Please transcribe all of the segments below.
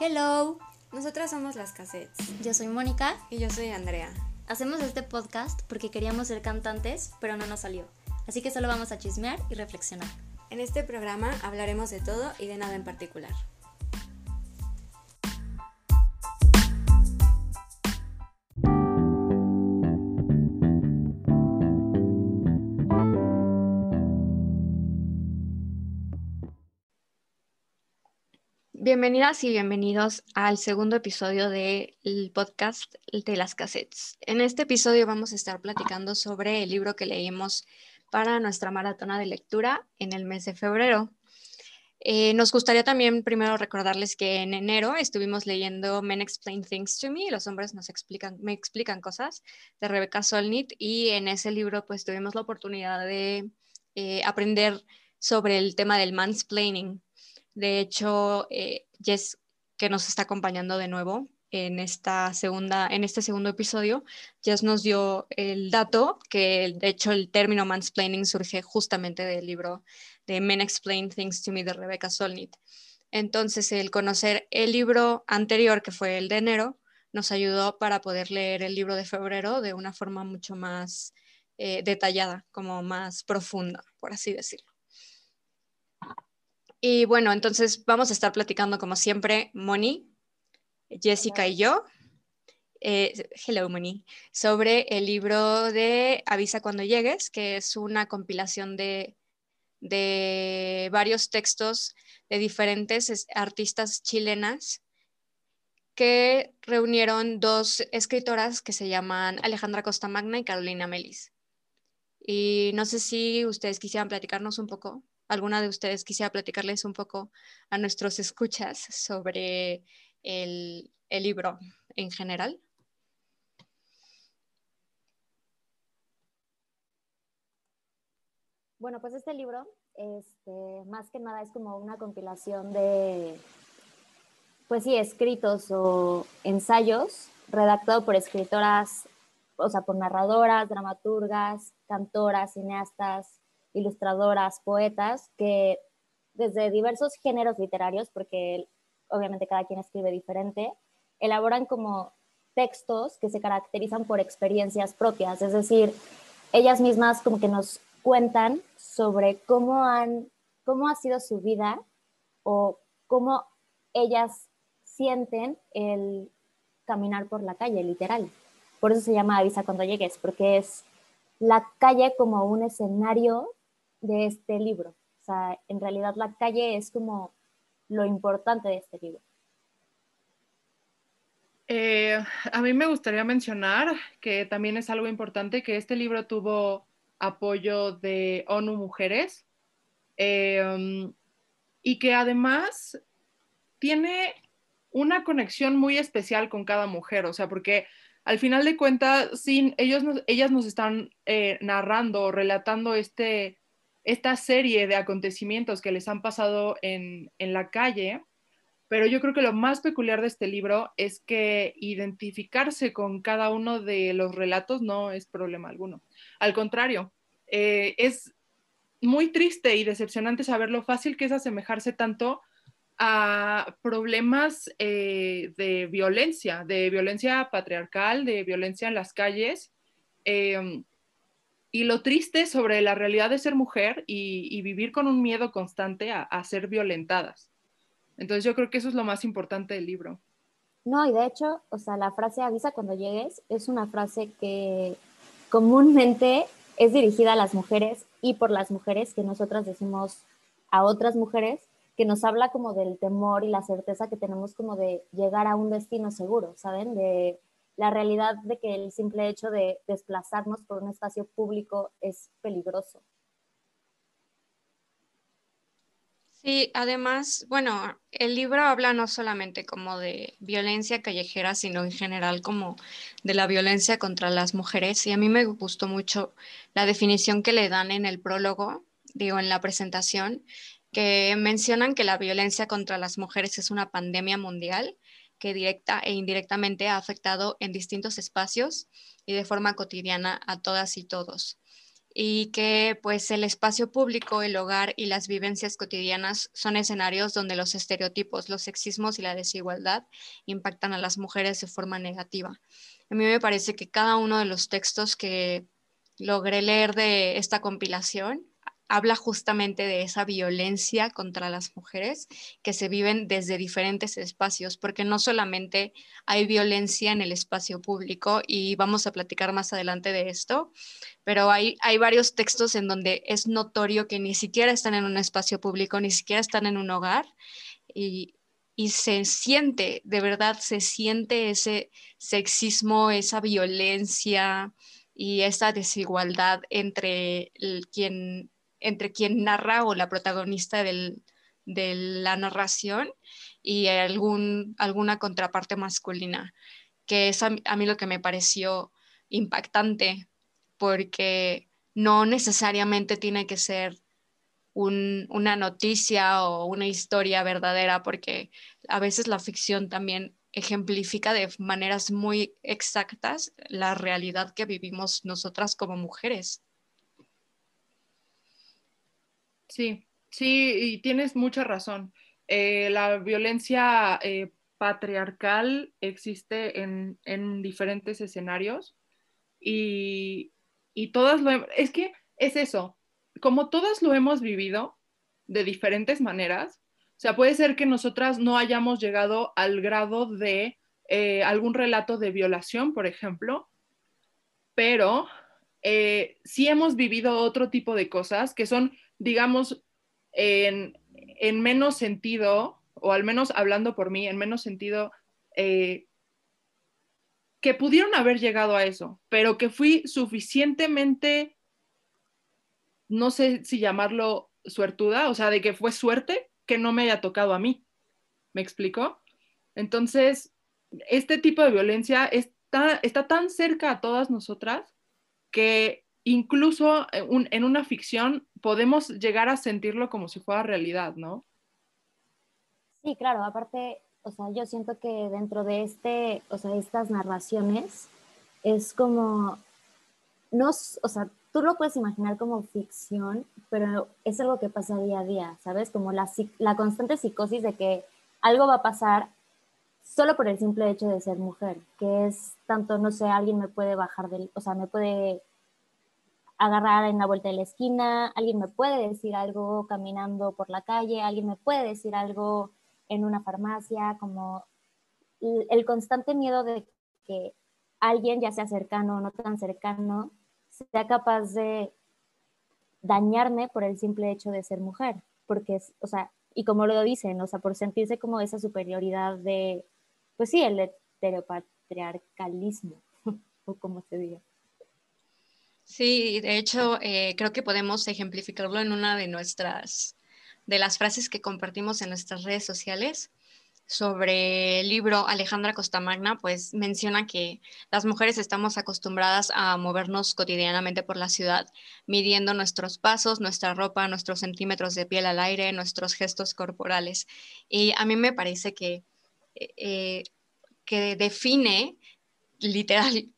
Hello, Nosotras somos las cassettes. yo soy Mónica. Y yo soy Andrea. Hacemos este podcast porque queríamos ser cantantes, pero no nos salió. Así que solo vamos a chismear y reflexionar. En este programa hablaremos de todo y de nada en particular. Bienvenidas y bienvenidos al segundo episodio del podcast de las cassettes. En este episodio vamos a estar platicando sobre el libro que leímos para nuestra maratona de lectura en el mes de febrero. Eh, nos gustaría también primero recordarles que en enero estuvimos leyendo Men Explain Things to Me, los hombres nos explican, me explican cosas, de Rebecca Solnit, y en ese libro pues tuvimos la oportunidad de eh, aprender sobre el tema del mansplaining. De hecho, eh, Jess, que nos está acompañando de nuevo en, esta segunda, en este segundo episodio, Jess nos dio el dato que, de hecho, el término mansplaining surge justamente del libro de Men Explain Things to Me de Rebecca Solnit. Entonces, el conocer el libro anterior, que fue el de enero, nos ayudó para poder leer el libro de febrero de una forma mucho más eh, detallada, como más profunda, por así decirlo. Y bueno, entonces vamos a estar platicando como siempre, Moni, Jessica y yo. Eh, hello, Moni, sobre el libro de Avisa cuando llegues, que es una compilación de, de varios textos de diferentes artistas chilenas que reunieron dos escritoras que se llaman Alejandra Costa Magna y Carolina Melis. Y no sé si ustedes quisieran platicarnos un poco alguna de ustedes quisiera platicarles un poco a nuestros escuchas sobre el, libro en general. Bueno, pues este libro, este, más que nada es como una compilación de, pues sí, escritos o ensayos redactado por escritoras, o sea, por narradoras, dramaturgas, cantoras, cineastas, ilustradoras, poetas, que desde diversos géneros literarios, porque obviamente cada quien escribe diferente, elaboran como textos que se caracterizan por experiencias propias, es decir, ellas mismas como que nos cuentan sobre cómo han, cómo ha sido su vida o cómo ellas sienten el caminar por la calle, literal. Por eso se llama Avisa cuando llegues, porque es la calle como un escenario de este libro. O sea, en realidad la calle es como lo importante de este libro. Eh, a mí me gustaría mencionar que también es algo importante que este libro tuvo apoyo de ONU Mujeres eh, y que además tiene una conexión muy especial con cada mujer, o sea, porque al final de cuentas, sí, ellos ellas nos están eh, narrando, relatando este, esta serie de acontecimientos que les han pasado en, en, la calle, pero yo creo que lo más peculiar de este libro es que identificarse con cada uno de los relatos no es problema alguno. Al contrario, eh, es muy triste y decepcionante saber lo fácil que es asemejarse tanto a problemas eh, de violencia, de violencia patriarcal, de violencia en las calles. Eh, y lo triste sobre la realidad de ser mujer y, vivir con un miedo constante a, a, ser violentadas. Entonces yo creo que eso es lo más importante del libro. No, y de hecho, o sea, la frase avisa cuando llegues es una frase que comúnmente es dirigida a las mujeres y por las mujeres que nosotras decimos a otras mujeres, que nos habla como del temor y la certeza que tenemos como de llegar a un destino seguro, ¿saben? De la realidad de que el simple hecho de desplazarnos por un espacio público es peligroso. Sí, además, bueno, el libro habla no solamente como de violencia callejera, sino en general como de la violencia contra las mujeres. Y a mí me gustó mucho la definición que le dan en el prólogo, digo, en la presentación, que mencionan que la violencia contra las mujeres es una pandemia mundial que directa e indirectamente ha afectado en distintos espacios y de forma cotidiana a todas y todos. y que pues el espacio público, el hogar y las vivencias cotidianas son escenarios donde los estereotipos, los sexismos y la desigualdad impactan a las mujeres de forma negativa. A mí me parece que cada uno de los textos que logré leer de esta compilación habla justamente de esa violencia contra las mujeres que se viven desde diferentes espacios, porque no solamente hay violencia en el espacio público, y vamos a platicar más adelante de esto, pero hay, hay varios textos en donde es notorio que ni siquiera están en un espacio público, ni siquiera están en un hogar, y, y se siente, de verdad se siente ese sexismo, esa violencia y esa desigualdad entre quien entre quien narra o la protagonista de la narración y algún, alguna contraparte masculina, que es a, mí lo que me pareció impactante, porque no necesariamente tiene que ser una noticia o una historia verdadera, porque a veces la ficción también ejemplifica de maneras muy exactas la realidad que vivimos nosotras como mujeres. Sí, sí, y tienes mucha razón. Eh, la violencia eh, patriarcal existe en, diferentes escenarios y, todas lo... Es que es eso, como todas lo hemos vivido de diferentes maneras, o sea, puede ser que nosotras no hayamos llegado al grado de eh, algún relato de violación, por ejemplo, pero sí hemos vivido otro tipo de cosas que son digamos, en, menos sentido, o al menos hablando por mí, en menos sentido, eh, que pudieron haber llegado a eso, pero que fui suficientemente, no sé si llamarlo suertuda, o sea, de que fue suerte que no me haya tocado a mí. ¿Me explico? Entonces, este tipo de violencia está, está tan cerca a todas nosotras que incluso en una ficción podemos llegar a sentirlo como si fuera realidad, ¿no? Sí, claro, aparte, o sea, yo siento que dentro de este, o sea, estas narraciones es como, no, o sea, tú lo puedes imaginar como ficción, pero es algo que pasa día a día, ¿sabes? Como la, la constante psicosis de que algo va a pasar solo por el simple hecho de ser mujer, que es tanto, no sé, alguien me puede bajar del, o sea, me puede agarrar en la vuelta de la esquina, alguien me puede decir algo caminando por la calle, alguien me puede decir algo en una farmacia, como el constante miedo de que alguien, ya sea cercano o no tan cercano, sea capaz de dañarme por el simple hecho de ser mujer, porque es, o sea, y como lo dicen, o sea, por sentirse como esa superioridad de, pues sí, el heteropatriarcalismo, o como se diga. Sí, de hecho, eh, creo que podemos ejemplificarlo en una de nuestras, de las frases que compartimos en nuestras redes sociales sobre el libro Alejandra Costamagna, pues menciona que las mujeres estamos acostumbradas a movernos cotidianamente por la ciudad, midiendo nuestros pasos, nuestra ropa, nuestros centímetros de piel al aire, nuestros gestos corporales. Y a mí me parece que, eh, que define literal,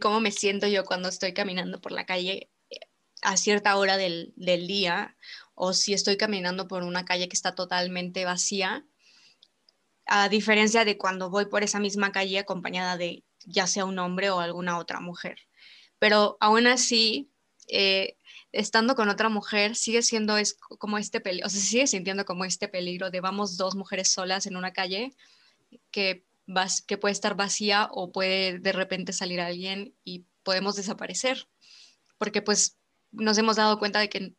cómo me siento yo cuando estoy caminando por la calle eh, a cierta hora del, día o si estoy caminando por una calle que está totalmente vacía, a diferencia de cuando voy por esa misma calle acompañada de ya sea un hombre o alguna otra mujer. Pero aún así, eh, estando con otra mujer, sigue siendo es como este peligro, o sea, sigue sintiendo como este peligro de vamos dos mujeres solas en una calle que que puede estar vacía o puede de repente salir alguien y podemos desaparecer. Porque pues nos hemos dado cuenta de que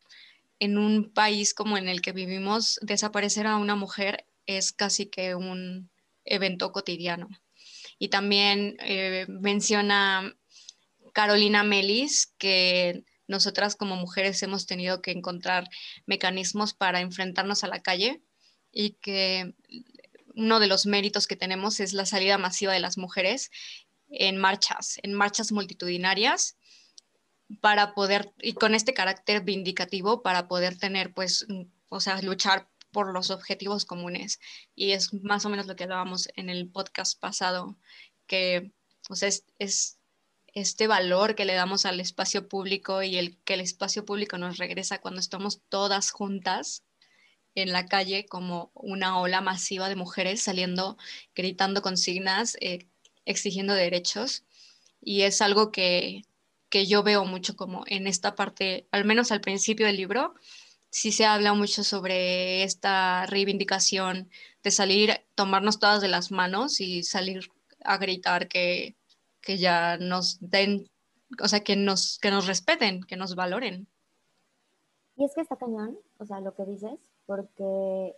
en, un país como en el que vivimos, desaparecer a una mujer es casi que un evento cotidiano. Y también eh, menciona Carolina Melis que nosotras como mujeres hemos tenido que encontrar mecanismos para enfrentarnos a la calle y que uno de los méritos que tenemos es la salida masiva de las mujeres en marchas, en marchas multitudinarias para poder, y con este carácter vindicativo, para poder tener, pues, o sea, luchar por los objetivos comunes. Y es más o menos lo que hablábamos en el podcast pasado, que, o sea, es, este valor que le damos al espacio público y el que el espacio público nos regresa cuando estamos todas juntas en la calle como una ola masiva de mujeres saliendo, gritando consignas, eh, exigiendo derechos. Y es algo que, que yo veo mucho como en esta parte, al menos al principio del libro, sí se habla mucho sobre esta reivindicación de salir, tomarnos todas de las manos y salir a gritar que que ya nos den, o sea, que nos, que nos respeten, que nos valoren. Y es que está cañón, o sea, lo que dices, porque,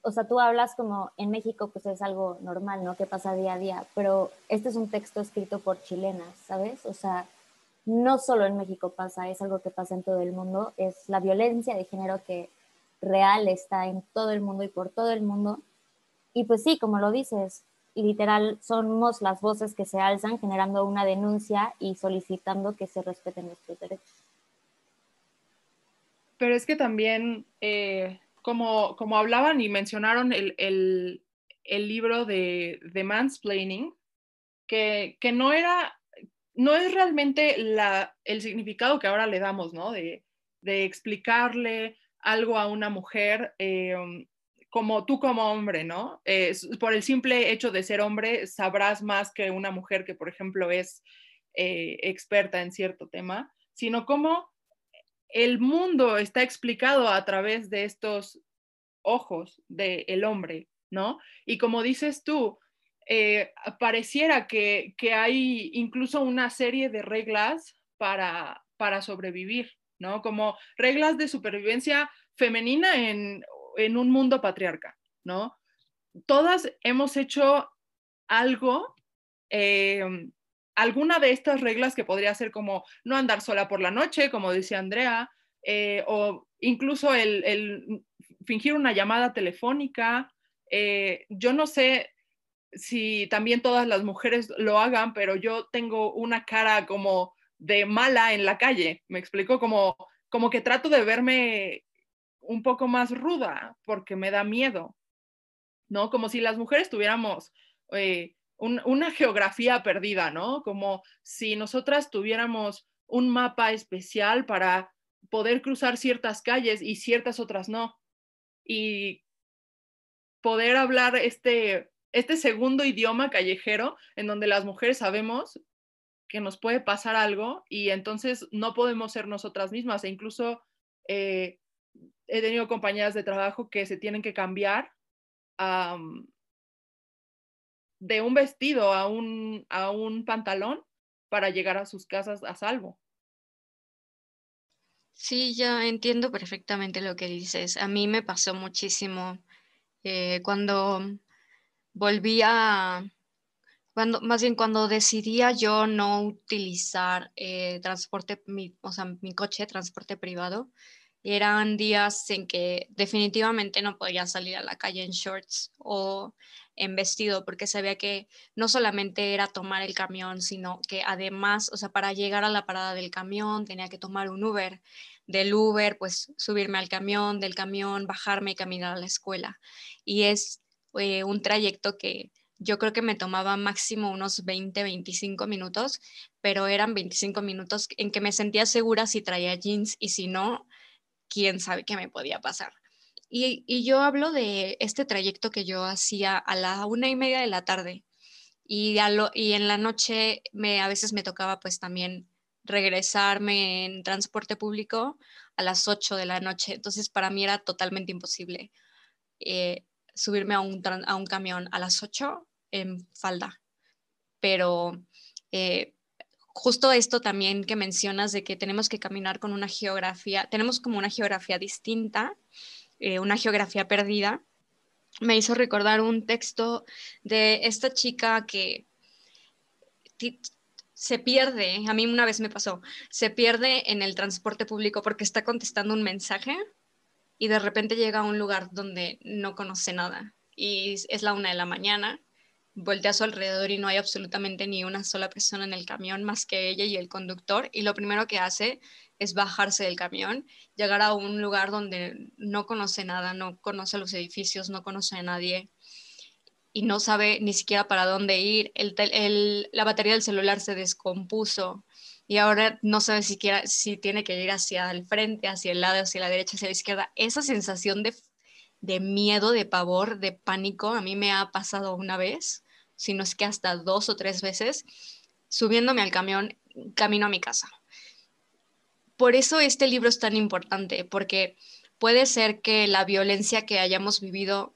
o sea, tú hablas como en México, pues es algo normal, ¿no? Que pasa día a día, pero este es un texto escrito por chilenas, ¿sabes? O sea, no solo en México pasa, es algo que pasa en todo el mundo, es la violencia de género que real está en todo el mundo y por todo el mundo. Y pues sí, como lo dices, literal somos las voces que se alzan generando una denuncia y solicitando que se respeten nuestros derechos. Pero es que también, eh, como, como hablaban y mencionaron el, libro de, de Mansplaining, que, que, no era, no es realmente la, el significado que ahora le damos, ¿no? De, de explicarle algo a una mujer eh, como tú como hombre, ¿no? Eh, por el simple hecho de ser hombre, sabrás más que una mujer que, por ejemplo, es eh, experta en cierto tema, sino cómo el mundo está explicado a través de estos ojos del hombre, ¿no? Y como dices tú, eh, pareciera que, que, hay incluso una serie de reglas para, para sobrevivir, ¿no? Como reglas de supervivencia femenina en en un mundo patriarca, ¿no? Todas hemos hecho algo, eh, alguna de estas reglas que podría ser como no andar sola por la noche, como decía Andrea, eh, o incluso el, fingir una llamada telefónica. Eh, yo no sé si también todas las mujeres lo hagan, pero yo tengo una cara como de mala en la calle, me explico, como, como que trato de verme un poco más ruda porque me da miedo, ¿no? Como si las mujeres tuviéramos eh, una geografía perdida, ¿no? Como si nosotras tuviéramos un mapa especial para poder cruzar ciertas calles y ciertas otras no. Y poder hablar este, este segundo idioma callejero en donde las mujeres sabemos que nos puede pasar algo y entonces no podemos ser nosotras mismas e incluso eh, he tenido compañeras de trabajo que se tienen que cambiar de un vestido a un, a un pantalón para llegar a sus casas a salvo. Sí, ya entiendo perfectamente lo que dices. A mí me pasó muchísimo eh, cuando volví a, cuando, más bien cuando decidía yo no utilizar eh, transporte, mi, o sea, mi coche transporte privado, eran días en que definitivamente no podía salir a la calle en shorts o en vestido porque sabía que no solamente era tomar el camión, sino que además, o sea, para llegar a la parada del camión tenía que tomar un Uber. Del Uber, pues subirme al camión, del camión, bajarme y caminar a la escuela. Y es eh, un trayecto que yo creo que me tomaba máximo unos 20, 25 minutos, pero eran 25 minutos en que me sentía segura si traía jeans y si no, quién sabe qué me podía pasar. Y, yo hablo de este trayecto que yo hacía a la una y media de la tarde y, y en la noche me, a veces me tocaba pues también regresarme en transporte público a las 8 de la noche. Entonces para mí era totalmente imposible eh, subirme a un, a un camión a las 8 en falda. Pero eh, justo esto también que mencionas de que tenemos que caminar con una geografía, tenemos como una geografía distinta, eh, una geografía perdida, me hizo recordar un texto de esta chica que se pierde, a mí una vez me pasó, se pierde en el transporte público porque está contestando un mensaje y de repente llega a un lugar donde no conoce nada y es la una de la mañana voltea a su alrededor y no hay absolutamente ni una sola persona en el camión más que ella y el conductor. Y lo primero que hace es bajarse del camión, llegar a un lugar donde no conoce nada, no conoce los edificios, no conoce a nadie. y no sabe ni siquiera para dónde ir, el, la batería del celular se descompuso y ahora no sabe siquiera si tiene que ir hacia el frente, hacia el lado, hacia la derecha, hacia la izquierda. Esa sensación de, de miedo, de pavor, de pánico, a mí me ha pasado una vez, si no es que hasta dos o tres veces, subiéndome al camión, camino a mi casa. Por eso este libro es tan importante, porque puede ser que la violencia que hayamos vivido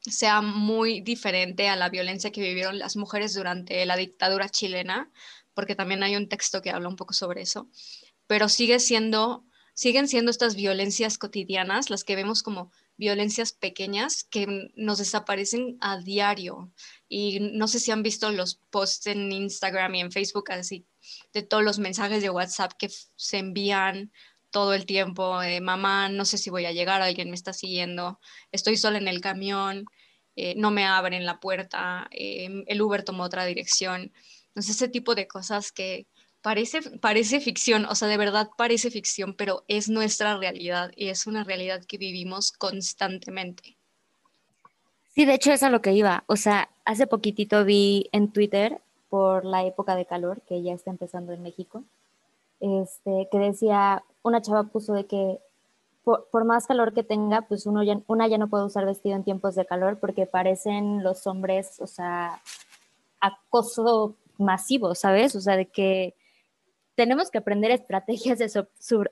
sea muy diferente a la violencia que vivieron las mujeres durante la dictadura chilena, porque también hay un texto que habla un poco sobre eso, pero sigue siendo, siguen siendo estas violencias cotidianas, las que vemos como violencias pequeñas que nos desaparecen a diario. Y no sé si han visto los posts en Instagram y en Facebook así de todos los mensajes de WhatsApp que se envían todo el tiempo, mamá, no sé si voy a llegar, alguien me está siguiendo, estoy sola en el camión, eh, no me abren la puerta, eh, el Uber tomó otra dirección. Entonces, ese tipo de cosas que parece, parece ficción, o sea, de verdad parece ficción, pero es nuestra realidad y es una realidad que vivimos constantemente. Sí, de hecho es a lo que iba. O sea, hace poquitito vi en Twitter por la época de calor que ya está empezando en México, este, que decía, una chava puso de que por, más calor que tenga, pues uno ya, una ya no puede usar vestido en tiempos de calor porque parecen los hombres, o sea, acoso masivo, ¿sabes? O sea, de que tenemos que aprender estrategias de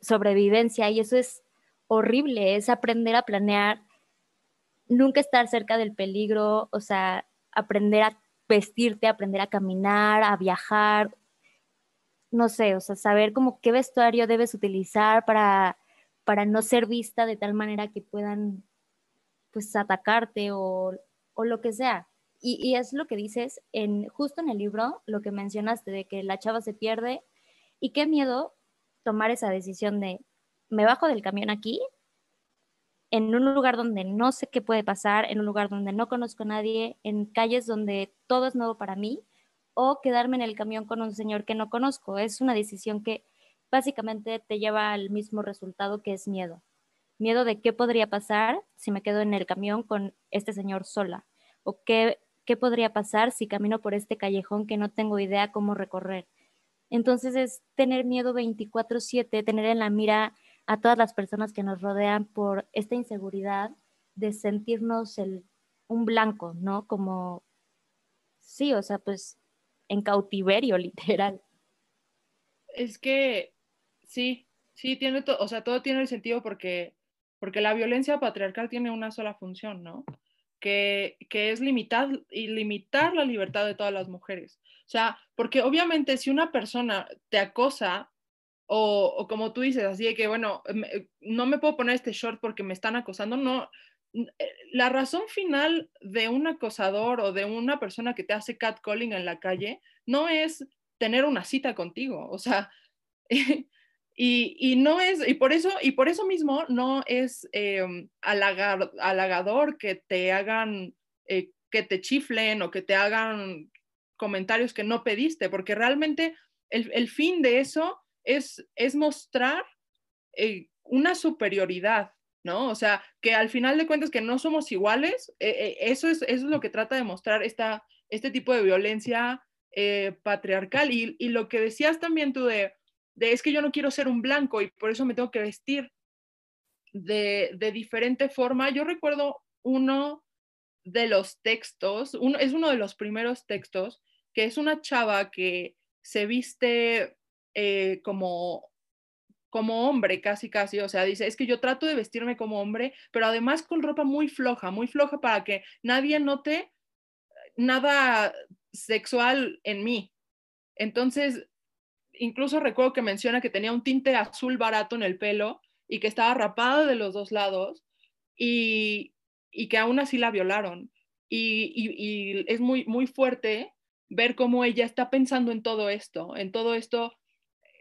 sobrevivencia y eso es horrible, es aprender a planear, nunca estar cerca del peligro, o sea, aprender a vestirte, aprender a caminar, a viajar, no sé, o sea, saber como qué vestuario debes utilizar para, para no ser vista de tal manera que puedan pues atacarte o, o lo que sea. Y, es lo que dices en justo en el libro, lo que mencionaste de que la chava se pierde y qué miedo tomar esa decisión de me bajo del camión aquí en un lugar donde no sé qué puede pasar, en un lugar donde no conozco a nadie, en calles donde todo es nuevo para mí, o quedarme en el camión con un señor que no conozco. Es una decisión que básicamente te lleva al mismo resultado que es miedo. Miedo de qué podría pasar si me quedo en el camión con este señor sola, o qué ¿qué podría pasar si camino por este callejón que no tengo idea cómo recorrer? Entonces es tener miedo 24/7, tener en la mira a todas las personas que nos rodean por esta inseguridad de sentirnos el, un blanco, ¿no? Como, sí, o sea, pues en cautiverio literal. Es que sí, sí, tiene todo, o sea, todo tiene el sentido porque, porque la violencia patriarcal tiene una sola función, ¿no? Que, es limitar, y limitar la libertad de todas las mujeres. O sea, porque obviamente si una persona te acosa o, como tú dices, así de que, bueno, no me puedo poner este short porque me están acosando, no. Eh, la razón final de un acosador o de una persona que te hace catcalling en la calle no es tener una cita contigo, o sea, Y, no es, y por eso, y por eso mismo no es eh, halagador que te hagan, eh, que te chiflen o que te hagan comentarios que no pediste, porque realmente el, fin de eso es, es mostrar eh, una superioridad, ¿no? O sea, que al final de cuentas que no somos iguales, eso, es, eso es lo que trata de mostrar esta, este tipo de violencia patriarcal. Y, y lo que decías también tú de de es que yo no quiero ser un blanco y por eso me tengo que vestir de, de diferente forma. Yo recuerdo uno de los textos, uno, es uno de los primeros textos, que es una chava que se viste eh, como, como hombre, casi, casi, o sea, dice, es que yo trato de vestirme como hombre, pero además con ropa muy floja, muy floja para que nadie note nada sexual en mí. Entonces, incluso recuerdo que menciona que tenía un tinte azul barato en el pelo y que estaba rapada de los dos lados y, que aún así la violaron. Y, es muy, muy fuerte ver cómo ella está pensando en todo esto, en todo esto,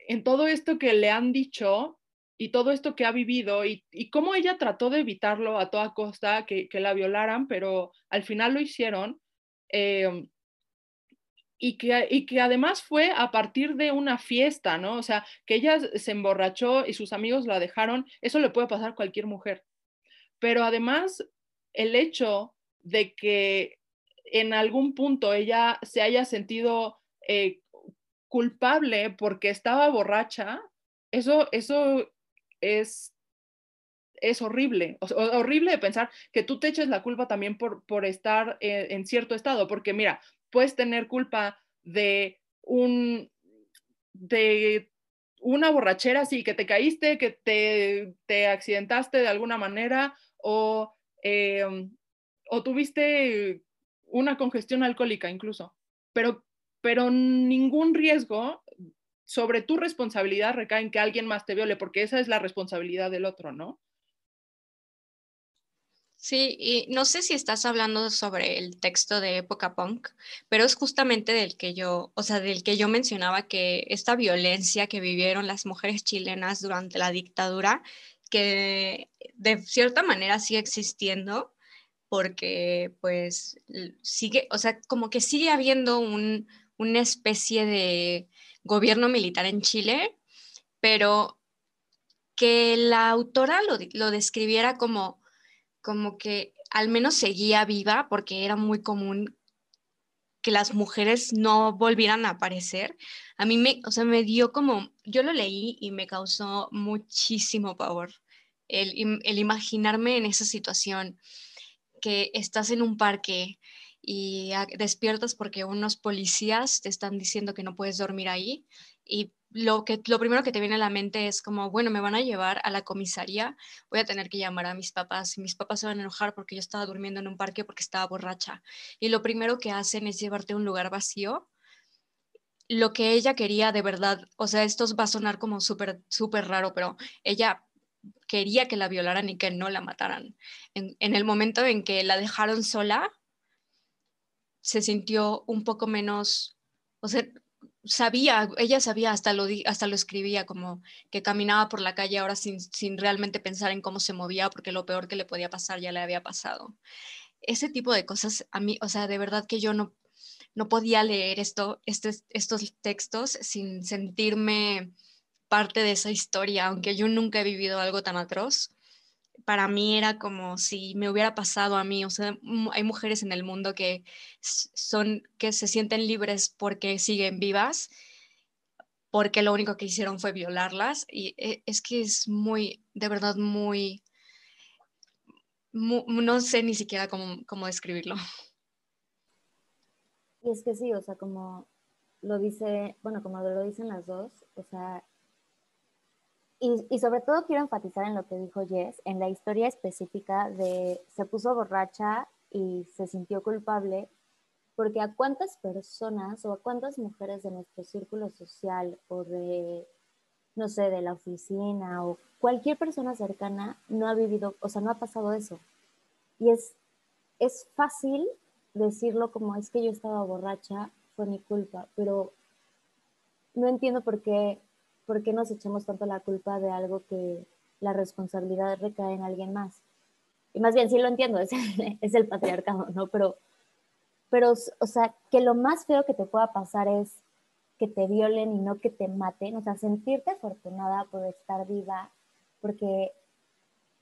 en todo esto que le han dicho y todo esto que ha vivido y, cómo ella trató de evitarlo a toda costa, que, la violaran, pero al final lo hicieron. Eh, y que, y que además fue a partir de una fiesta, ¿no? O sea, que ella se emborrachó y sus amigos la dejaron, eso le puede pasar a cualquier mujer. Pero además, el hecho de que en algún punto ella se haya sentido eh, culpable porque estaba borracha, eso, eso es, es horrible. horrible de pensar que tú te eches la culpa también por, por estar eh, en cierto estado, porque mira, puedes tener culpa de un de una borrachera, sí, que te caíste, que te, te accidentaste de alguna manera o, em, o tuviste una congestión alcohólica incluso, pero, pero ningún riesgo sobre tu responsabilidad recae en que alguien más te viole, porque esa es la responsabilidad del otro, ¿no? Sí, y no sé si estás hablando sobre el texto de época punk, pero es justamente del que yo, o sea, del que yo mencionaba que esta violencia que vivieron las mujeres chilenas durante la dictadura, que de cierta manera sigue existiendo, porque pues sigue, o sea, como que sigue habiendo un, una especie de gobierno militar en Chile, pero que la autora lo, lo describiera como como que al menos seguía viva porque era muy común que las mujeres no volvieran a aparecer. A mí me, o sea, me dio como, yo lo leí y me causó muchísimo pavor el, imaginarme en esa situación, que estás en un parque y despiertas porque unos policías te están diciendo que no puedes dormir ahí y lo, que, lo primero que te viene a la mente es como, bueno, me van a llevar a la comisaría, voy a tener que llamar a mis papás y mis papás se van a enojar porque yo estaba durmiendo en un parque porque estaba borracha. Y lo primero que hacen es llevarte a un lugar vacío. Lo que ella quería de verdad, o sea, esto va a sonar como súper, súper raro, pero ella quería que la violaran y que no la mataran. En, en el momento en que la dejaron sola, se sintió un poco menos, o sea, sabía, ella sabía, hasta lo, hasta lo escribía, como que caminaba por la calle ahora sin, sin realmente pensar en cómo se movía, porque lo peor que le podía pasar ya le había pasado. Ese tipo de cosas a mí, o sea, de verdad que yo no, no podía leer esto, este, estos textos sin sentirme parte de esa historia, aunque yo nunca he vivido algo tan atroz para mí era como si me hubiera pasado a mí. O sea, hay mujeres en el mundo que son, que se sienten libres porque siguen vivas, porque lo único que hicieron fue violarlas. Y e, es que es muy, de verdad, muy, no sé ni siquiera cómo, cómo describirlo. Y es que sí, o sea, como lo dice, bueno, como lo dicen las dos, o sea, y, sobre todo quiero enfatizar en lo que dijo Jess, en la historia específica de se puso borracha y se sintió culpable, porque a cuántas personas o a cuántas mujeres de nuestro círculo social o de, no sé, de la oficina o cualquier persona cercana no ha vivido, o sea, no ha pasado eso. Y es, es fácil decirlo como es que yo estaba borracha, fue mi culpa, pero no entiendo por qué ¿por qué nos echamos tanto la culpa de algo que la responsabilidad recae en alguien más? Y más bien, sí lo entiendo, es el, es el patriarcado, ¿no? Pero, pero, o sea, que lo más feo que te pueda pasar es que te violen y no que te maten, o sea, sentirte afortunada por estar viva, porque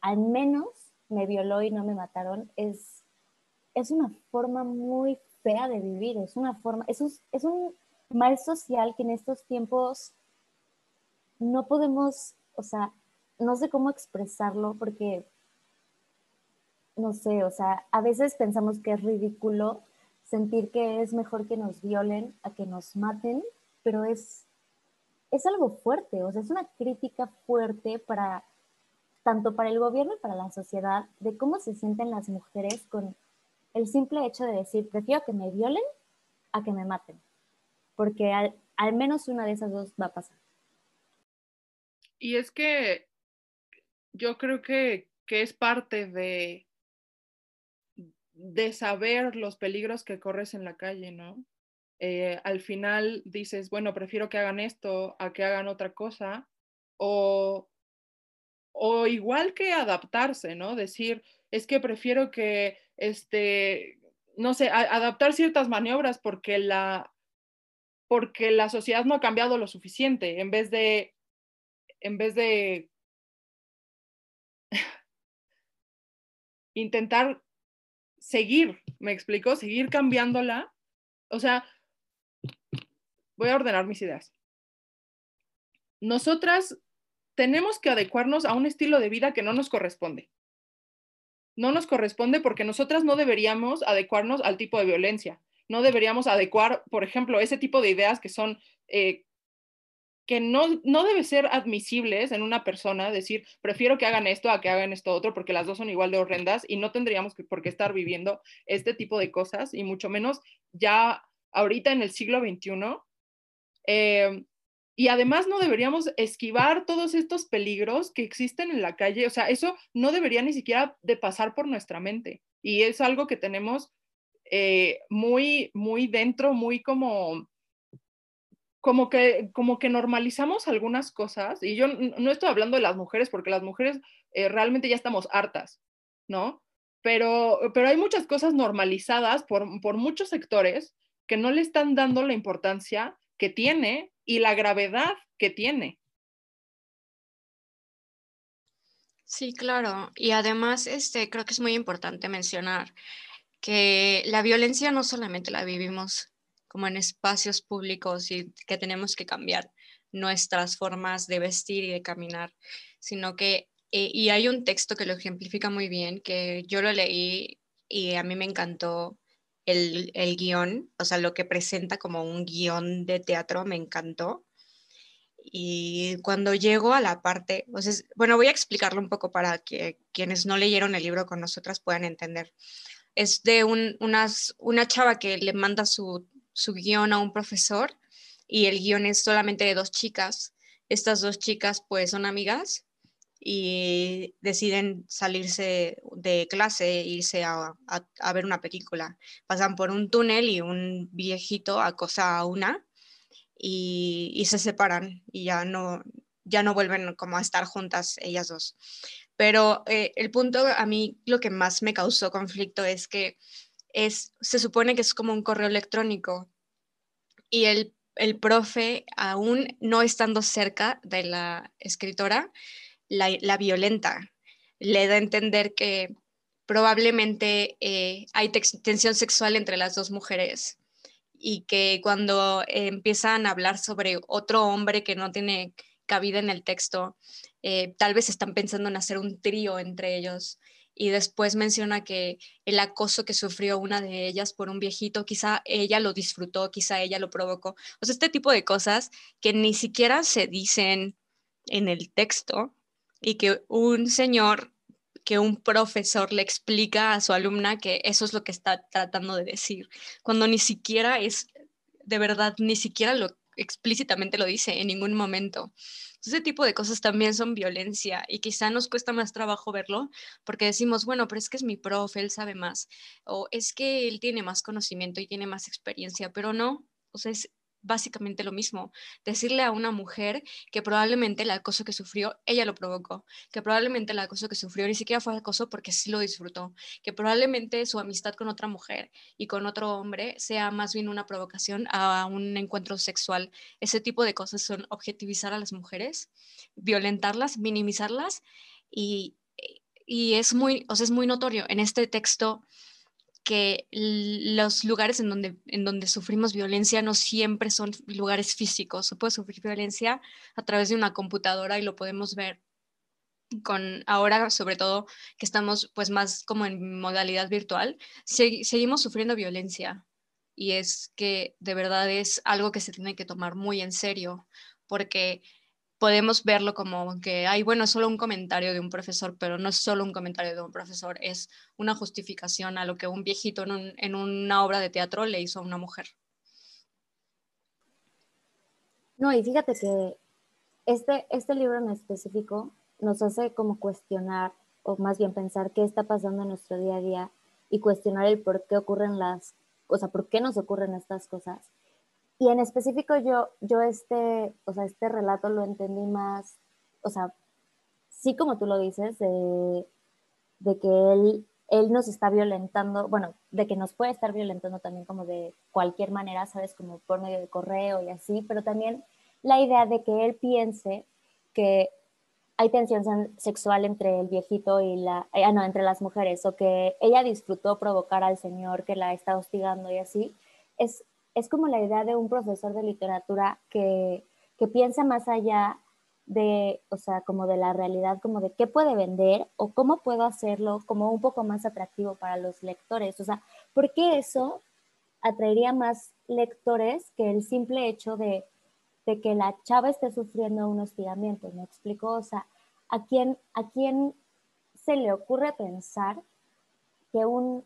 al menos me violó y no me mataron, es, es una forma muy fea de vivir, es una forma, es un, es un mal social que en estos tiempos no podemos, o sea, no sé cómo expresarlo porque, no sé, o sea, a veces pensamos que es ridículo sentir que es mejor que nos violen a que nos maten, pero es, es algo fuerte, o sea, es una crítica fuerte para tanto para el gobierno y para la sociedad de cómo se sienten las mujeres con el simple hecho de decir, prefiero que me violen a que me maten, porque al, al menos una de esas dos va a pasar. Y es que yo creo que, es parte de, de saber los peligros que corres en la calle, ¿no? Eh, al final dices, bueno, prefiero que hagan esto a que hagan otra cosa, o, o igual que adaptarse, ¿no? Decir, es que prefiero que, este, no sé, adaptar ciertas maniobras porque la, porque la sociedad no ha cambiado lo suficiente, en vez de en vez de intentar seguir, me explico, seguir cambiándola. O sea, voy a ordenar mis ideas. Nosotras tenemos que adecuarnos a un estilo de vida que no nos corresponde. No nos corresponde porque nosotras no deberíamos adecuarnos al tipo de violencia. No deberíamos adecuar, por ejemplo, ese tipo de ideas que son eh, que no, no debe ser admisibles en una persona decir, prefiero que hagan esto a que hagan esto otro, porque las dos son igual de horrendas y no tendríamos por qué estar viviendo este tipo de cosas, y mucho menos ya ahorita en el siglo XXI. Eh, y además no deberíamos esquivar todos estos peligros que existen en la calle. O sea, eso no debería ni siquiera de pasar por nuestra mente. Y es algo que tenemos eh, muy, muy dentro, muy como como que, como que normalizamos algunas cosas, y yo no estoy hablando de las mujeres, porque las mujeres eh, realmente ya estamos hartas, ¿no? Pero, pero hay muchas cosas normalizadas por, por muchos sectores que no le están dando la importancia que tiene y la gravedad que tiene. Sí, claro. Y además, este, creo que es muy importante mencionar que la violencia no solamente la vivimos como en espacios públicos y que tenemos que cambiar nuestras formas de vestir y de caminar, sino que, eh, y hay un texto que lo ejemplifica muy bien, que yo lo leí y a mí me encantó el, el guion, o sea, lo que presenta como un guion de teatro, me encantó. Y cuando llego a la parte, bueno, voy a explicarlo un poco para que quienes no leyeron el libro con nosotras puedan entender. Es de un, unas, una chava que le manda su su guion a un profesor y el guion es solamente de dos chicas. Estas dos chicas pues son amigas y deciden salirse de clase, irse a, ver una película. Pasan por un túnel y un viejito acosa a una y, se separan y ya no, ya no vuelven como a estar juntas ellas dos. Pero eh, el punto a mí lo que más me causó conflicto es que es, se supone que es como un correo electrónico y el, el profe, aún no estando cerca de la escritora, la, la violenta. Le da a entender que probablemente eh, hay tensión sexual entre las dos mujeres y que cuando empiezan a hablar sobre otro hombre que no tiene cabida en el texto, eh, tal vez están pensando en hacer un trío entre ellos y después menciona que el acoso que sufrió una de ellas por un viejito, quizá ella lo disfrutó, quizá ella lo provocó. O sea, este tipo de cosas que ni siquiera se dicen en el texto y que un señor, que un profesor le explica a su alumna que eso es lo que está tratando de decir, cuando ni siquiera es, de verdad, ni siquiera lo explícitamente lo dice en ningún momento. Ese tipo de cosas también son violencia y quizá nos cuesta más trabajo verlo porque decimos, bueno, pero es que es mi profe, él sabe más, o es que él tiene más conocimiento y tiene más experiencia, pero no, o sea, es básicamente lo mismo. Decirle a una mujer que probablemente el acoso que sufrió, ella lo provocó, que probablemente el acoso que sufrió ni siquiera fue acoso porque sí lo disfrutó, que probablemente su amistad con otra mujer y con otro hombre sea más bien una provocación a un encuentro sexual. Ese tipo de cosas son objetivizar a las mujeres, violentarlas, minimizarlas y, y es muy, o sea, es muy notorio en este texto que los lugares en donde, en donde sufrimos violencia no siempre son lugares físicos. Se puede sufrir violencia a través de una computadora y lo podemos ver con ahora, sobre todo que estamos pues más como en modalidad virtual, seguimos sufriendo violencia y es que de verdad es algo que se tiene que tomar muy en serio porque podemos verlo como que, hay bueno, es solo un comentario de un profesor, pero no es solo un comentario de un profesor, es una justificación a lo que un viejito en, una obra de teatro le hizo a una mujer. No, y fíjate que este, este libro en específico nos hace como cuestionar, o más bien pensar qué está pasando en nuestro día a día y cuestionar el por qué ocurren las, o sea, por qué nos ocurren estas cosas y en específico yo, yo este, o sea, este relato lo entendí más, o sea, sí como tú lo dices, de, de que él, él nos está violentando, bueno, de que nos puede estar violentando también como de cualquier manera, ¿sabes? Como por medio de correo y así, pero también la idea de que él piense que hay tensión sexual entre el viejito y la, eh, ah, no, entre las mujeres, o que ella disfrutó provocar al señor que la está hostigando y así, es, es como la idea de un profesor de literatura que, que piensa más allá de, o sea, como de la realidad, como de qué puede vender o cómo puedo hacerlo como un poco más atractivo para los lectores. O sea, ¿por qué eso atraería más lectores que el simple hecho de de que la chava esté sufriendo un hostigamiento, ¿me explico? O sea, ¿a quién, ¿a quién se le ocurre pensar que, un,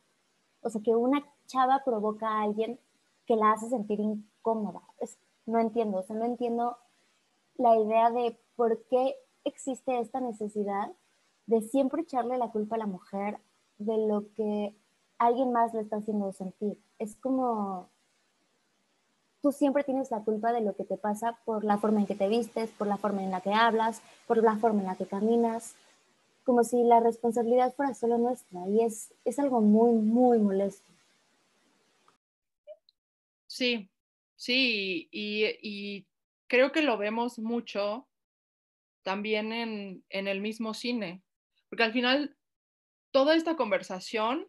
o sea, que una chava provoca a alguien que la hace sentir incómoda? no entiendo, o sea, no entiendo la idea de por qué existe esta necesidad de siempre echarle la culpa a la mujer de lo que alguien más le está haciendo sentir. Es como, tú siempre tienes la culpa de lo que te pasa por la forma en que te vistes, por la forma en la que hablas, por la forma en la que caminas, como si la responsabilidad fuera solo nuestra y es, es algo muy, muy molesto. Sí, sí, y, y creo que lo vemos mucho también en, en el mismo cine, porque al final toda esta conversación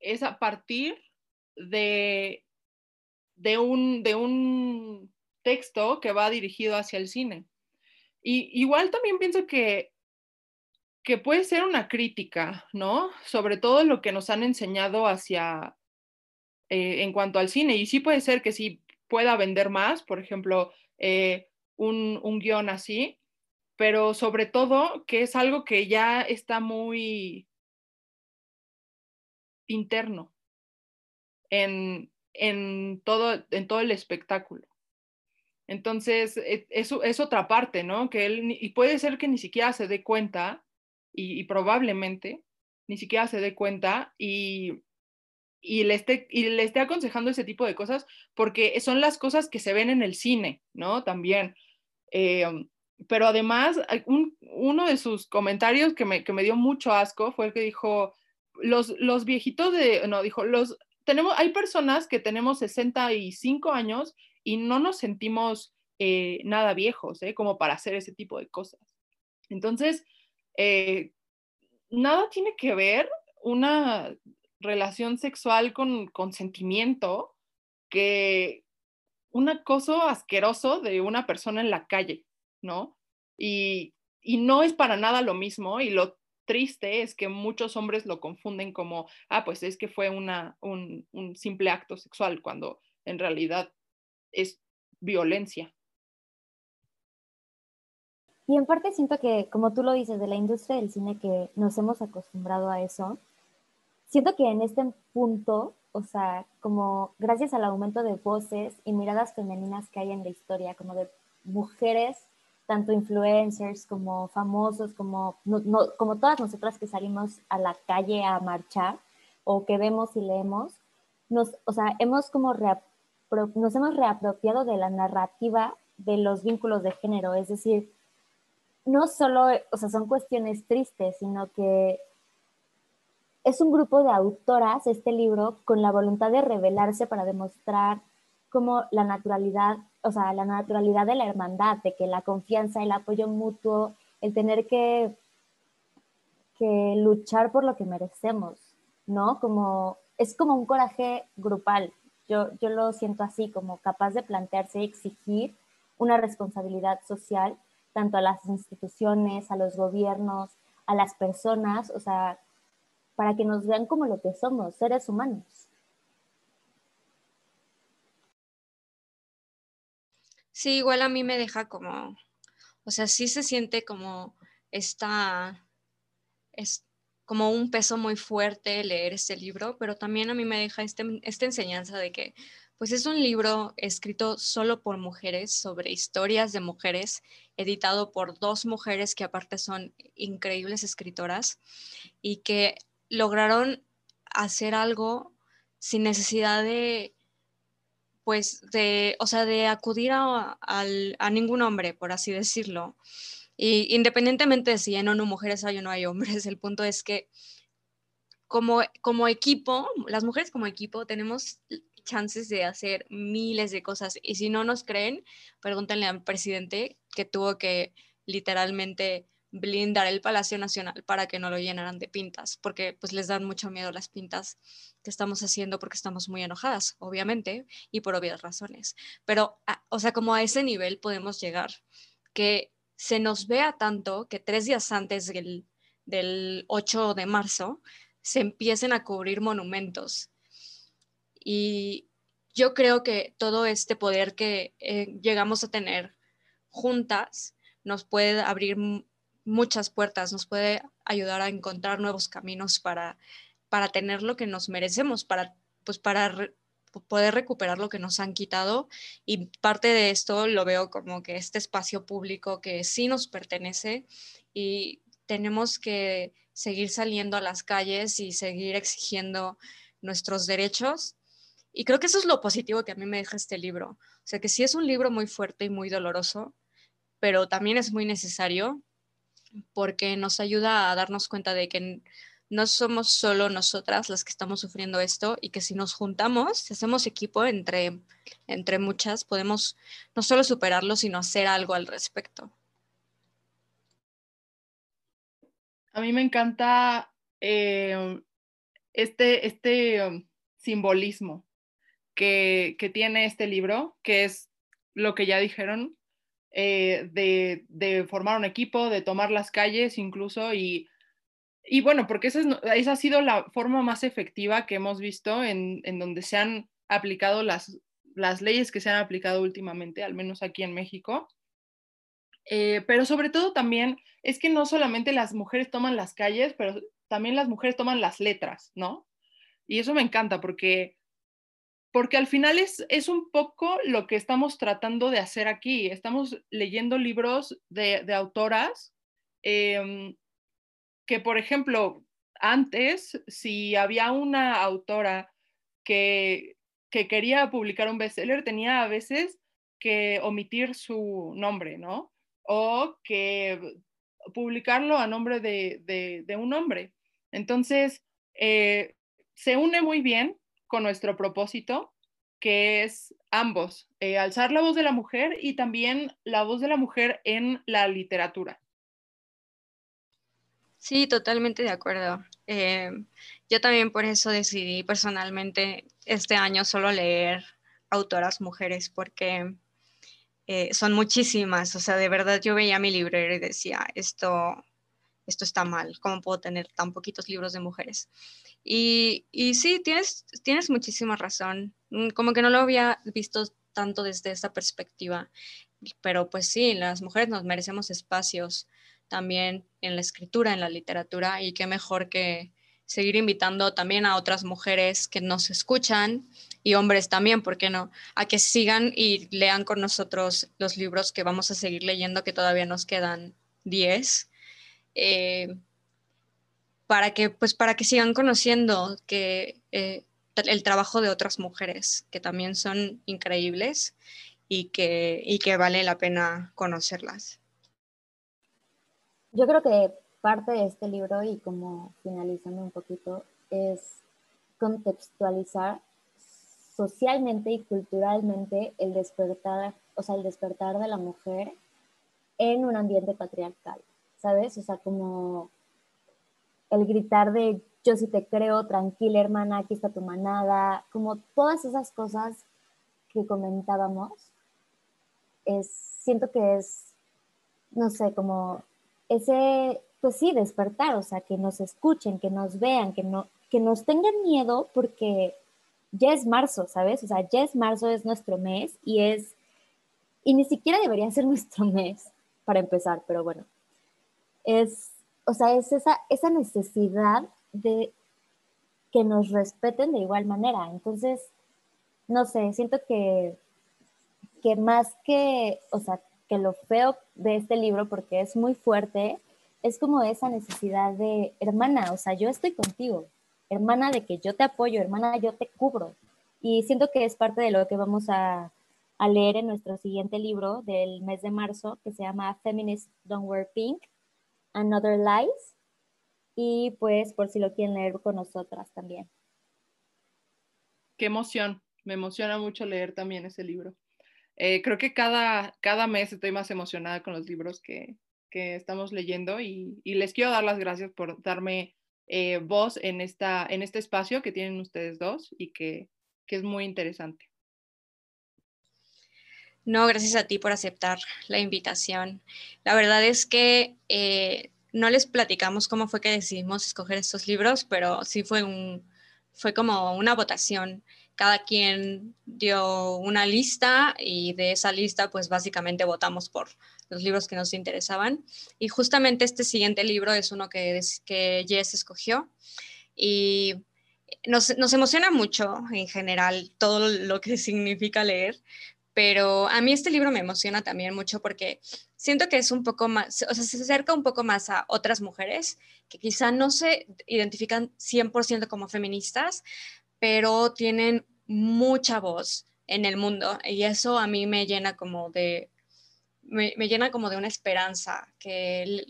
es a partir de de un, de un texto que va dirigido hacia el cine. Y igual también pienso que, que puede ser una crítica, ¿no? Sobre todo lo que nos han enseñado hacia, eh, en cuanto al cine. Y sí puede ser que sí pueda vender más, por ejemplo, eh, un, un guion así, pero sobre todo que es algo que ya está muy interno en, en todo, en todo el espectáculo. Entonces, e, eso es otra parte, ¿no? Que él, y puede ser que ni siquiera se dé cuenta, y, probablemente ni siquiera se dé cuenta, y, y, le esté, y le esté aconsejando ese tipo de cosas, porque son las cosas que se ven en el cine, ¿no? También. Eh, pero además, uno de sus comentarios que me, que me dio mucho asco fue el que dijo, los, los viejitos de, no, dijo, los, hay personas que tenemos 65 años y no nos sentimos eh, nada viejos, ¿eh? como para hacer ese tipo de cosas. Entonces, eh, nada tiene que ver una relación sexual con consentimiento que un acoso asqueroso de una persona en la calle, ¿no? Y, y no es para nada lo mismo y lo triste es que muchos hombres lo confunden como, ah, pues es que fue una, un, un simple acto sexual, cuando en realidad es violencia. Y en parte siento que, como tú lo dices, de la industria del cine que nos hemos acostumbrado a eso, siento que en este punto, o sea, como gracias al aumento de voces y miradas femeninas que hay en la historia, como de mujeres tanto influencers como famosos, como, como todas nosotras que salimos a la calle a marchar o que vemos y leemos, nos, o sea, hemos como nos hemos reapropiado de la narrativa de los vínculos de género, es decir, no solo, o sea, son cuestiones tristes, sino que es un grupo de autoras, este libro, con la voluntad de revelarse para demostrar cómo la naturalidad o sea, la naturalidad de la hermandad, de que la confianza, el apoyo mutuo, el tener que, que luchar por lo que merecemos, ¿no? Como, es como un coraje grupal. Yo, yo lo siento así, como capaz de plantearse y exigir una responsabilidad social, tanto a las instituciones, a los gobiernos, a las personas, o sea, para que nos vean como lo que somos, seres humanos. Sí, igual a mí me deja como, o sea, sí se siente como esta, es como un peso muy fuerte leer este libro, pero también a mí me deja este, esta enseñanza de que pues es un libro escrito solo por mujeres, sobre historias de mujeres, editado por dos mujeres que aparte son increíbles escritoras y que lograron hacer algo sin necesidad de pues de, o sea, de acudir a, ningún hombre, por así decirlo. Y independientemente de si en ONU mujeres hay o no hay hombres, el punto es que como, como equipo, las mujeres como equipo tenemos chances de hacer miles de cosas. Y si no nos creen, pregúntenle al presidente que tuvo que literalmente blindar el Palacio Nacional para que no lo llenaran de pintas, porque pues les dan mucho miedo las pintas que estamos haciendo porque estamos muy enojadas, obviamente, y por obvias razones. Pero, o sea, como a ese nivel podemos llegar, que se nos vea tanto que tres días antes del, del 8 de marzo se empiecen a cubrir monumentos. Y yo creo que todo este poder que eh, llegamos a tener juntas nos puede abrir muchas puertas, nos puede ayudar a encontrar nuevos caminos para, para tener lo que nos merecemos, para, pues para poder recuperar lo que nos han quitado. Y parte de esto lo veo como que este espacio público que sí nos pertenece y tenemos que seguir saliendo a las calles y seguir exigiendo nuestros derechos. Y creo que eso es lo positivo que a mí me deja este libro. O sea, que sí es un libro muy fuerte y muy doloroso, pero también es muy necesario porque nos ayuda a darnos cuenta de que no somos solo nosotras las que estamos sufriendo esto y que si nos juntamos, si hacemos equipo entre, entre muchas, podemos no solo superarlo, sino hacer algo al respecto. A mí me encanta eh, este, este um, simbolismo que, que tiene este libro, que es lo que ya dijeron, eh, de, formar un equipo, de tomar las calles incluso y, y bueno, porque esa, esa, ha sido la forma más efectiva que hemos visto en, donde se han aplicado las, las leyes que se han aplicado últimamente, al menos aquí en México. Eh, pero sobre todo también es que no solamente las mujeres toman las calles, pero también las mujeres toman las letras, ¿no? Y eso me encanta porque porque al final es, es un poco lo que estamos tratando de hacer aquí. Estamos leyendo libros de, autoras em, que, por ejemplo, antes, si había una autora que, que quería publicar un bestseller, tenía a veces que omitir su nombre, ¿no? O que publicarlo a nombre de, de, un hombre. Entonces, eh, se une muy bien con nuestro propósito, que es ambos, eh, alzar la voz de la mujer y también la voz de la mujer en la literatura. Sí, totalmente de acuerdo. Eh, yo también por eso decidí personalmente este año solo leer autoras mujeres porque eh, son muchísimas. O sea, de verdad yo veía mi librero y decía, esto, esto está mal, ¿cómo puedo tener tan poquitos libros de mujeres? Y, sí, tienes, tienes muchísima razón. Mm, como que no lo había visto tanto desde esa perspectiva. Pero pues sí, las mujeres nos merecemos espacios también en la escritura, en la literatura, y qué mejor que seguir invitando también a otras mujeres que nos escuchan y hombres también, ¿por qué no? A que sigan y lean con nosotros los libros que vamos a seguir leyendo, que todavía nos quedan 10 para que, pues, para que sigan conociendo que, eh, el trabajo de otras mujeres, que también son increíbles y que, y que vale la pena conocerlas. Yo creo que parte de este libro, y como finalizando un poquito, es contextualizar socialmente y culturalmente el despertar, o sea, el despertar de la mujer en un ambiente patriarcal, ¿sabes? O sea, como el gritar de yo sí te creo, tranquila hermana, aquí está tu manada, como todas esas cosas que comentábamos, es, siento que es, no sé, como ese, pues sí, despertar, o sea, que nos escuchen, que nos vean, que, no, que nos tengan miedo porque ya es marzo, ¿sabes? O sea, ya es marzo, es nuestro mes y es, y ni siquiera debería ser nuestro mes para empezar, pero bueno, es o sea, es esa, esa necesidad de que nos respeten de igual manera. Entonces, no sé, siento que, que más que, o sea, que lo feo de este libro, porque es muy fuerte, es como esa necesidad de, hermana, o sea, yo estoy contigo, hermana de que yo te apoyo, hermana, yo te cubro. Y siento que es parte de lo que vamos a, a leer en nuestro siguiente libro del mes de marzo, que se llama Feminist Don't Wear Pink, Another Lies. Y pues por si lo quieren leer con nosotras también. Qué emoción, me emociona mucho leer también ese libro. Eh, creo que cada, cada mes estoy más emocionada con los libros que, que estamos leyendo y, les quiero dar las gracias por darme eh, voz en, esta, en este espacio que tienen ustedes dos y que, que es muy interesante. No, gracias a ti por aceptar la invitación. La verdad es que eh, no les platicamos cómo fue que decidimos escoger estos libros, pero sí fue un, fue como una votación. Cada quien dio una lista y de esa lista pues básicamente votamos por los libros que nos interesaban. Y justamente este siguiente libro es uno que, que Jess escogió y nos, nos emociona mucho en general todo lo que significa leer, pero a mí este libro me emociona también mucho porque siento que es un poco más, o sea, se acerca un poco más a otras mujeres que quizá no se identifican 100% como feministas, pero tienen mucha voz en el mundo y eso a mí me llena como de, me, llena como de una esperanza que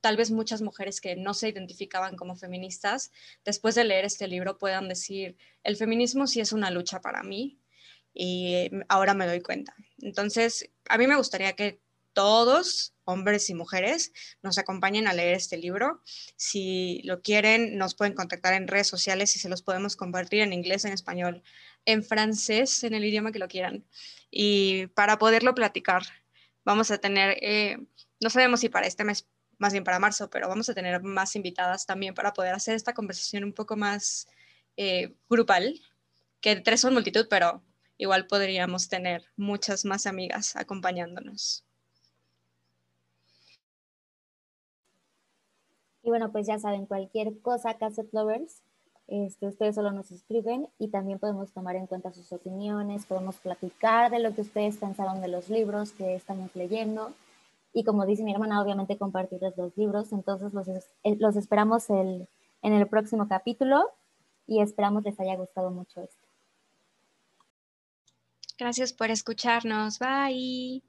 tal vez muchas mujeres que no se identificaban como feministas, después de leer este libro puedan decir, el feminismo sí es una lucha para mí y ahora me doy cuenta. Entonces, a mí me gustaría que todos, hombres y mujeres, nos acompañen a leer este libro. Si lo quieren, nos pueden contactar en redes sociales y se los podemos compartir en inglés, en español, en francés, en el idioma que lo quieran. Y para poderlo platicar, vamos a tener, eh, no sabemos si para este mes, más bien para marzo, pero vamos a tener más invitadas también para poder hacer esta conversación un poco más eh, grupal, que tres son multitud, pero igual podríamos tener muchas más amigas acompañándonos. Y bueno, pues ya saben, cualquier cosa, Cassette Lovers, este, ustedes solo nos escriben y también podemos tomar en cuenta sus opiniones, podemos platicar de lo que ustedes pensaron de los libros que estamos leyendo y como dice mi hermana, obviamente compartirles los libros. Entonces los, eh, los esperamos en el próximo capítulo y esperamos les haya gustado mucho esto. Gracias por escucharnos. Bye.